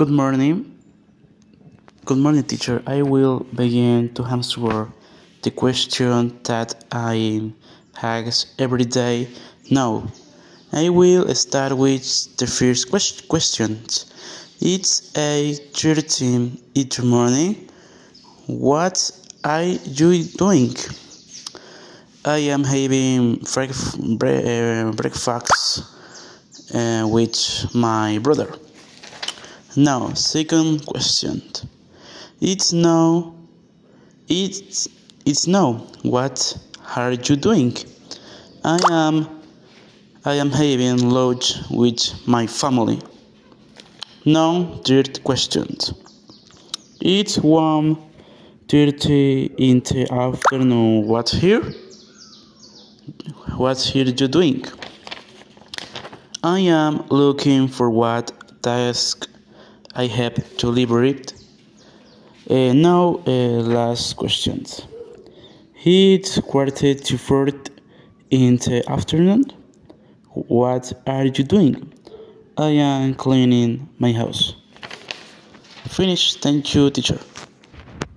Good morning. Good morning, teacher. I will begin to answer the question that I ask every day. Now, I will start with the first quest- question. It's a 13 in the morning. What are you doing? I am having uh, breakfast uh, with my brother. Now, second question. It's now. It's it's no. What are you doing? I am. I am having lunch with my family. Now, third question. It's one thirty in the afternoon. What here? What here you doing? I am looking for what task I have to liberate. Uh, now, uh, last questions. It's quarter to four in the afternoon. What are you doing? I am cleaning my house. Finish. Thank you, teacher.